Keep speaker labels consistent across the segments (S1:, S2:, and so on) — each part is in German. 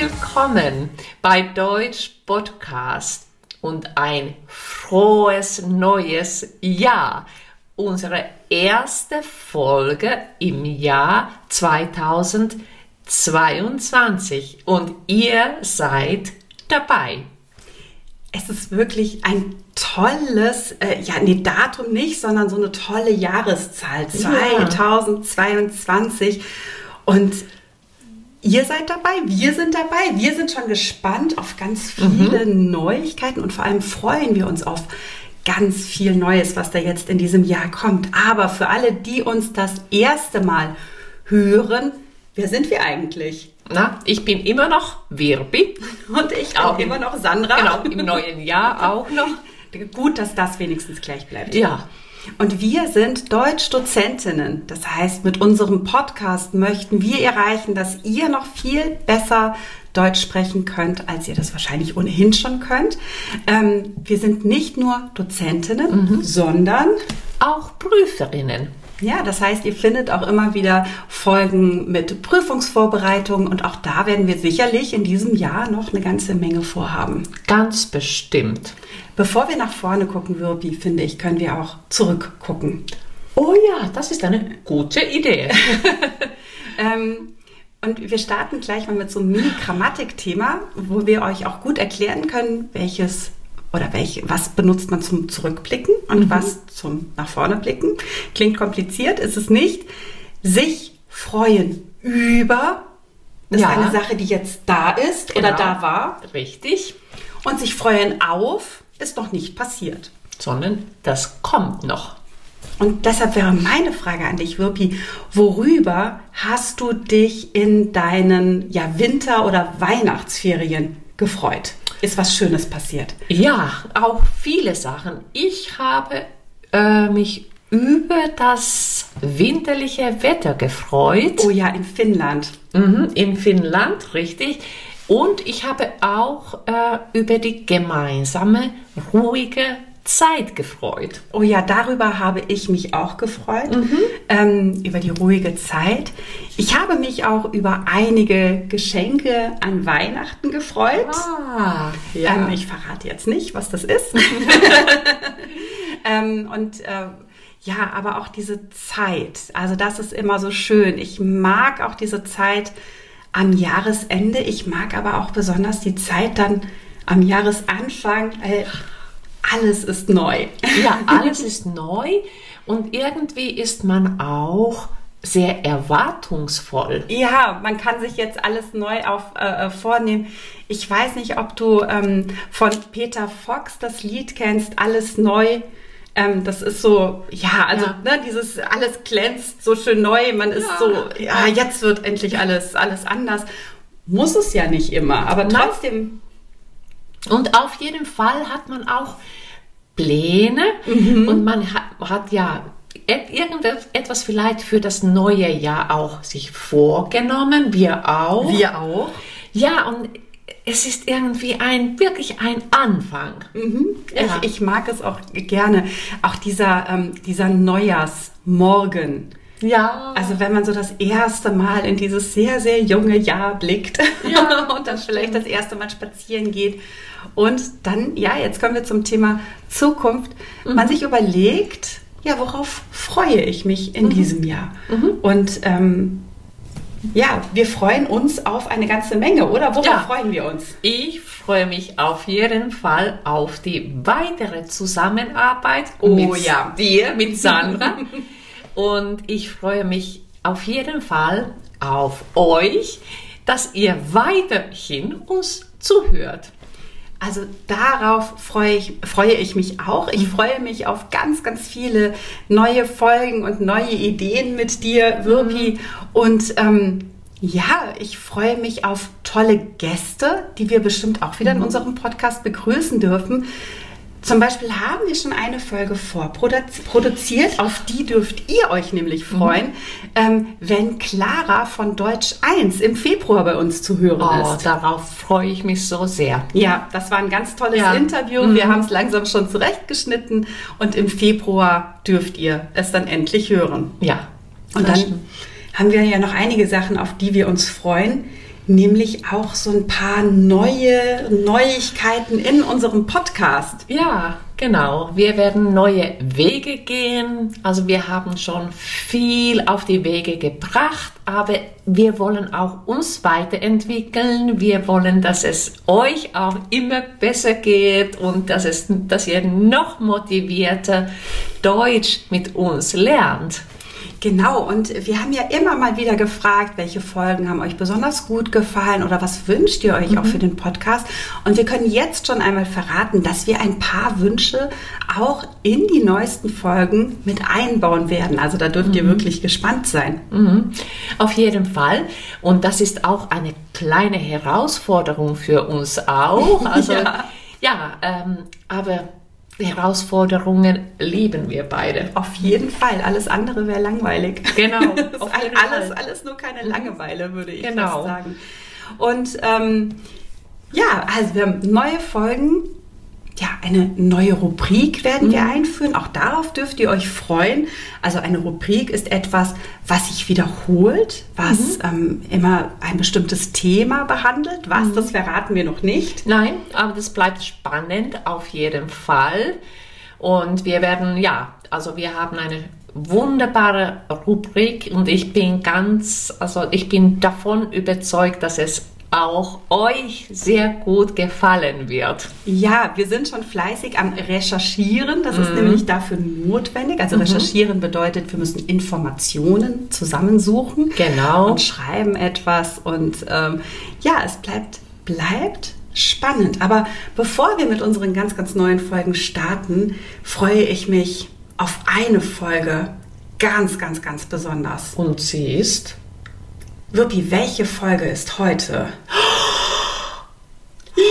S1: willkommen bei Deutsch Podcast und ein frohes neues Jahr. Unsere erste Folge im Jahr 2022 und ihr seid dabei.
S2: Es ist wirklich ein tolles, äh, ja, nee, Datum nicht, sondern so eine tolle Jahreszahl, 2022. Und Ihr seid dabei, wir sind dabei, wir sind schon gespannt auf ganz viele mhm. Neuigkeiten und vor allem freuen wir uns auf ganz viel Neues, was da jetzt in diesem Jahr kommt. Aber für alle, die uns das erste Mal hören, wer sind wir eigentlich?
S1: Na, ich bin immer noch Wirbi.
S2: Und ich auch immer noch Sandra.
S1: Genau, im neuen Jahr auch noch.
S2: Gut, dass das wenigstens gleich bleibt.
S1: Ja,
S2: und wir sind Deutschdozentinnen. Das heißt, mit unserem Podcast möchten wir erreichen, dass ihr noch viel besser Deutsch sprechen könnt, als ihr das wahrscheinlich ohnehin schon könnt. Ähm, wir sind nicht nur Dozentinnen, mhm. sondern
S1: auch Prüferinnen.
S2: Ja, das heißt, ihr findet auch immer wieder Folgen mit Prüfungsvorbereitungen und auch da werden wir sicherlich in diesem Jahr noch eine ganze Menge vorhaben.
S1: Ganz bestimmt.
S2: Bevor wir nach vorne gucken, Wirpi, finde ich, können wir auch zurückgucken.
S1: Oh ja, das ist eine gute Idee.
S2: ähm, und wir starten gleich mal mit so einem Mini-Grammatik-Thema, wo wir euch auch gut erklären können, welches oder welche, was benutzt man zum Zurückblicken und mhm. was zum nach vorne blicken. Klingt kompliziert, ist es nicht. Sich freuen über ist ja. eine Sache, die jetzt da ist genau. oder da war.
S1: Richtig.
S2: Und sich freuen auf ist noch nicht passiert.
S1: Sondern das kommt noch.
S2: Und deshalb wäre meine Frage an dich, Wirpi, worüber hast du dich in deinen ja, Winter- oder Weihnachtsferien gefreut? ist was Schönes passiert?
S1: Ja, auch viele Sachen. Ich habe äh, mich über das winterliche Wetter gefreut.
S2: Oh ja, in Finnland.
S1: Mhm, in Finnland, richtig. Und ich habe auch äh, über die gemeinsame, ruhige Zeit gefreut.
S2: Oh ja, darüber habe ich mich auch gefreut, mhm. ähm, über die ruhige Zeit. Ich habe mich auch über einige Geschenke an Weihnachten gefreut.
S1: Ah, ja.
S2: Ähm, ich verrate jetzt nicht, was das ist. ähm, und äh, ja, aber auch diese Zeit. Also das ist immer so schön. Ich mag auch diese Zeit am Jahresende. Ich mag aber auch besonders die Zeit dann am Jahresanfang. Äh, alles ist neu.
S1: Ja, alles ist neu und irgendwie ist man auch sehr erwartungsvoll.
S2: Ja, man kann sich jetzt alles neu auf, äh, äh, vornehmen. Ich weiß nicht, ob du ähm, von Peter Fox das Lied kennst, Alles neu. Ähm, das ist so, ja, also ja. Ne, dieses alles glänzt so schön neu. Man ist ja. so, ja, jetzt wird endlich alles, alles anders. Muss es ja nicht immer, aber trotzdem
S1: und auf jeden Fall hat man auch Pläne mhm. und man hat, hat ja irgendetwas vielleicht für das neue Jahr auch sich vorgenommen. Wir auch.
S2: Wir auch.
S1: Ja, und es ist irgendwie ein, wirklich ein Anfang.
S2: Mhm. Ja. Ich, ich, mag es auch gerne. Auch dieser, ähm, dieser Neujahrsmorgen.
S1: Ja.
S2: Also wenn man so das erste Mal in dieses sehr, sehr junge Jahr blickt ja, und dann vielleicht das erste Mal spazieren geht und dann, ja, jetzt kommen wir zum Thema Zukunft. Mhm. Man sich überlegt, ja, worauf freue ich mich in mhm. diesem Jahr? Mhm. Und ähm, ja, wir freuen uns auf eine ganze Menge, oder? Worauf ja. freuen wir uns?
S1: Ich freue mich auf jeden Fall auf die weitere Zusammenarbeit
S2: oh, mit ja.
S1: dir, mit Sandra. Und ich freue mich auf jeden Fall auf euch, dass ihr weiterhin uns zuhört.
S2: Also darauf freue ich, freue ich mich auch. Ich mhm. freue mich auf ganz, ganz viele neue Folgen und neue Ideen mit dir, Wirpi. Mhm. Und ähm, ja, ich freue mich auf tolle Gäste, die wir bestimmt auch wieder in mhm. unserem Podcast begrüßen dürfen. Zum Beispiel haben wir schon eine Folge vorproduziert, auf die dürft ihr euch nämlich freuen, mhm. ähm, wenn Clara von Deutsch 1 im Februar bei uns zu hören
S1: oh,
S2: ist.
S1: Darauf freue ich mich so sehr.
S2: Ja, das war ein ganz tolles ja. Interview. Mhm. Wir haben es langsam schon zurechtgeschnitten und im Februar dürft ihr es dann endlich hören.
S1: Ja.
S2: Und dann haben wir ja noch einige Sachen, auf die wir uns freuen. Nämlich auch so ein paar neue Neuigkeiten in unserem Podcast.
S1: Ja, genau. Wir werden neue Wege gehen. Also wir haben schon viel auf die Wege gebracht, aber wir wollen auch uns weiterentwickeln. Wir wollen, dass es euch auch immer besser geht und dass, es, dass ihr noch motivierter Deutsch mit uns lernt.
S2: Genau, und wir haben ja immer mal wieder gefragt, welche Folgen haben euch besonders gut gefallen oder was wünscht ihr euch mhm. auch für den Podcast. Und wir können jetzt schon einmal verraten, dass wir ein paar Wünsche auch in die neuesten Folgen mit einbauen werden. Also da dürft mhm. ihr wirklich gespannt sein.
S1: Mhm. Auf jeden Fall. Und das ist auch eine kleine Herausforderung für uns auch. Also ja, ja ähm, aber Herausforderungen lieben wir beide.
S2: Auf jeden Fall. Alles andere wäre langweilig.
S1: Genau.
S2: alles, alles nur keine mhm. Langeweile, würde ich genau. fast sagen. Und ähm, ja, also wir haben neue Folgen ja, eine neue Rubrik werden wir mhm. einführen. Auch darauf dürft ihr euch freuen. Also eine Rubrik ist etwas, was sich wiederholt, was mhm. ähm, immer ein bestimmtes Thema behandelt. Was, mhm. das verraten wir noch nicht.
S1: Nein, aber das bleibt spannend auf jeden Fall. Und wir werden, ja, also wir haben eine wunderbare Rubrik und ich bin ganz, also ich bin davon überzeugt, dass es auch euch sehr gut gefallen wird.
S2: Ja, wir sind schon fleißig am Recherchieren. Das mhm. ist nämlich dafür notwendig. Also mhm. recherchieren bedeutet, wir müssen Informationen zusammensuchen
S1: genau.
S2: und schreiben etwas. Und ähm, ja, es bleibt, bleibt spannend. Aber bevor wir mit unseren ganz, ganz neuen Folgen starten, freue ich mich auf eine Folge ganz, ganz, ganz besonders.
S1: Und sie ist?
S2: Wirpi, welche Folge ist heute?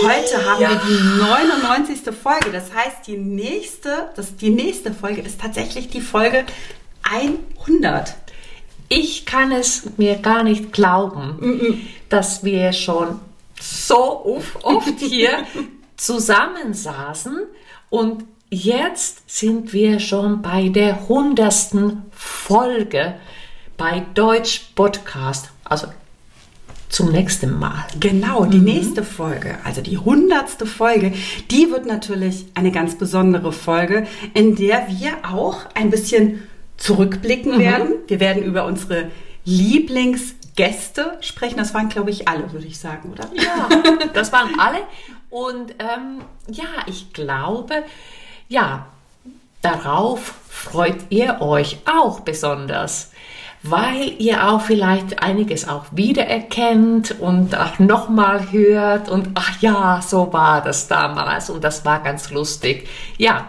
S2: Heute haben ja. wir die 99. Folge. Das heißt, die nächste, das, die nächste Folge ist tatsächlich die Folge 100.
S1: Ich kann es mir gar nicht glauben, mm -mm. dass wir schon so oft hier zusammensaßen und jetzt sind wir schon bei der 100. Folge bei Deutsch Podcast. Also zum nächsten Mal.
S2: Genau, die mhm. nächste Folge, also die hundertste Folge, die wird natürlich eine ganz besondere Folge, in der wir auch ein bisschen zurückblicken mhm. werden. Wir werden über unsere Lieblingsgäste sprechen. Das waren, glaube ich, alle, würde ich sagen, oder?
S1: Ja, das waren alle. Und ähm, ja, ich glaube, ja, darauf freut ihr euch auch besonders weil ihr auch vielleicht einiges auch wiedererkennt und auch nochmal hört und ach ja, so war das damals und das war ganz lustig. Ja,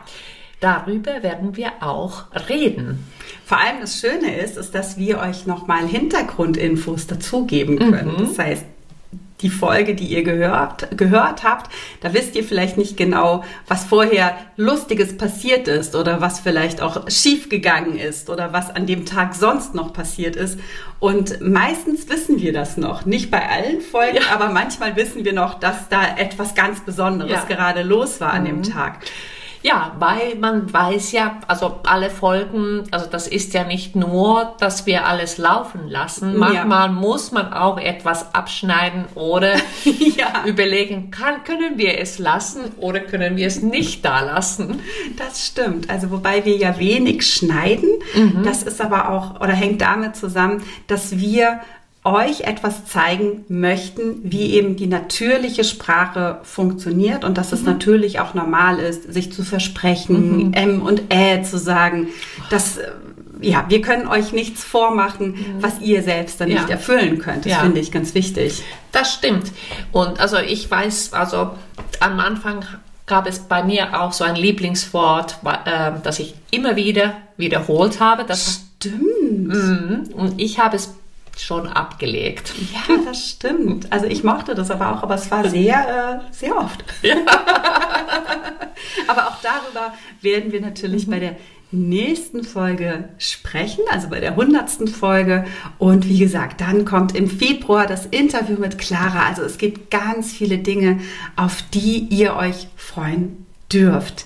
S1: darüber werden wir auch reden.
S2: Vor allem das Schöne ist, ist, dass wir euch nochmal Hintergrundinfos dazugeben können. Mhm. Das heißt, die Folge, die ihr gehört, gehört habt, da wisst ihr vielleicht nicht genau, was vorher Lustiges passiert ist oder was vielleicht auch schiefgegangen ist oder was an dem Tag sonst noch passiert ist. Und meistens wissen wir das noch. Nicht bei allen Folgen, ja. aber manchmal wissen wir noch, dass da etwas ganz Besonderes ja. gerade los war an mhm. dem Tag.
S1: Ja, weil man weiß ja, also alle Folgen, also das ist ja nicht nur, dass wir alles laufen lassen. Manchmal ja. muss man auch etwas abschneiden oder ja. überlegen, kann, können wir es lassen oder können wir es nicht da lassen.
S2: Das stimmt. Also wobei wir ja wenig schneiden. Mhm. Das ist aber auch oder hängt damit zusammen, dass wir euch etwas zeigen möchten, wie eben die natürliche Sprache funktioniert und dass es mhm. natürlich auch normal ist, sich zu versprechen, mhm. M und Ä zu sagen. Das, äh, ja, wir können euch nichts vormachen, mhm. was ihr selbst dann ja. nicht erfüllen könnt. Das ja. finde ich ganz wichtig.
S1: Das stimmt. Und also ich weiß, also am Anfang gab es bei mir auch so ein Lieblingswort, äh, das ich immer wieder wiederholt habe. Das
S2: Stimmt.
S1: Mhm. Und ich habe es schon abgelegt.
S2: Ja, das stimmt. Also ich mochte das aber auch, aber es war sehr, äh, sehr oft. Ja. aber auch darüber werden wir natürlich mhm. bei der nächsten Folge sprechen, also bei der hundertsten Folge. Und wie gesagt, dann kommt im Februar das Interview mit Clara. Also es gibt ganz viele Dinge, auf die ihr euch freuen dürft.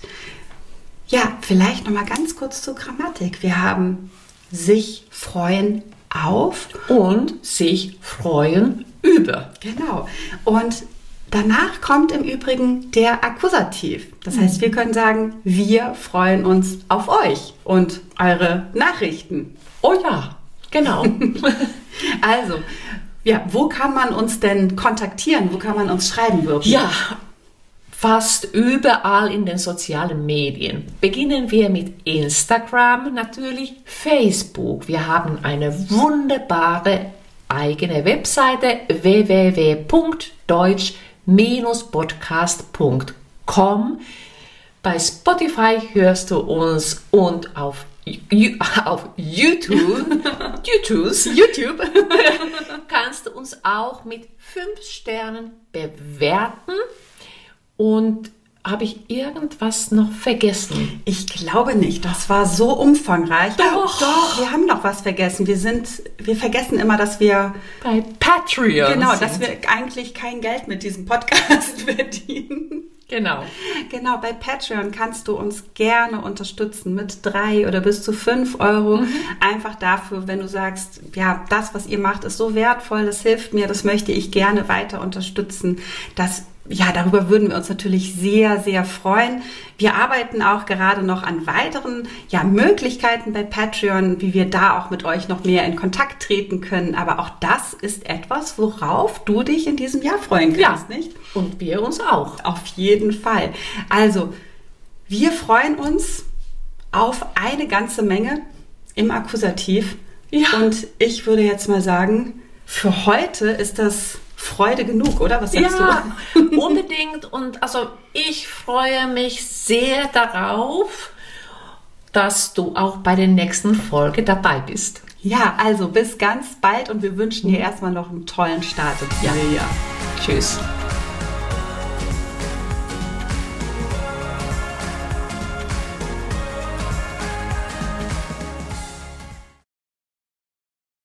S2: Ja, vielleicht noch mal ganz kurz zur Grammatik. Wir haben sich freuen auf
S1: und sich freuen über.
S2: Genau. Und danach kommt im Übrigen der Akkusativ. Das heißt, wir können sagen, wir freuen uns auf euch und eure Nachrichten.
S1: Oh ja, genau.
S2: Also, ja, wo kann man uns denn kontaktieren? Wo kann man uns schreiben, wirklich?
S1: Ja, fast überall in den sozialen Medien. Beginnen wir mit Instagram, natürlich Facebook. Wir haben eine wunderbare eigene Webseite www.deutsch-podcast.com. Bei Spotify hörst du uns und auf, auf YouTube, YouTube, YouTube kannst du uns auch mit 5 Sternen bewerten. Und habe ich irgendwas noch vergessen?
S2: Ich glaube nicht. Das war so umfangreich.
S1: Doch.
S2: Doch, wir haben noch was vergessen. Wir sind, wir vergessen immer, dass wir
S1: Bei Patreon.
S2: genau,
S1: sind.
S2: dass wir eigentlich kein Geld mit diesem Podcast verdienen.
S1: Genau.
S2: Genau, bei Patreon kannst du uns gerne unterstützen mit drei oder bis zu fünf Euro. Einfach dafür, wenn du sagst, ja, das, was ihr macht, ist so wertvoll, das hilft mir, das möchte ich gerne weiter unterstützen. Das ja, darüber würden wir uns natürlich sehr, sehr freuen. Wir arbeiten auch gerade noch an weiteren ja, Möglichkeiten bei Patreon, wie wir da auch mit euch noch mehr in Kontakt treten können. Aber auch das ist etwas, worauf du dich in diesem Jahr freuen kannst,
S1: Ja.
S2: nicht?
S1: Und wir uns auch.
S2: Auf jeden Fall. Also, wir freuen uns auf eine ganze Menge im Akkusativ.
S1: Ja.
S2: Und ich würde jetzt mal sagen, für heute ist das Freude genug, oder? Was sagst
S1: Ja,
S2: du?
S1: unbedingt. Und also ich freue mich sehr darauf, dass du auch bei der nächsten Folge dabei bist.
S2: Ja, also bis ganz bald und wir wünschen dir erstmal noch einen tollen Start ins
S1: Ja.
S2: Jahr.
S1: Tschüss.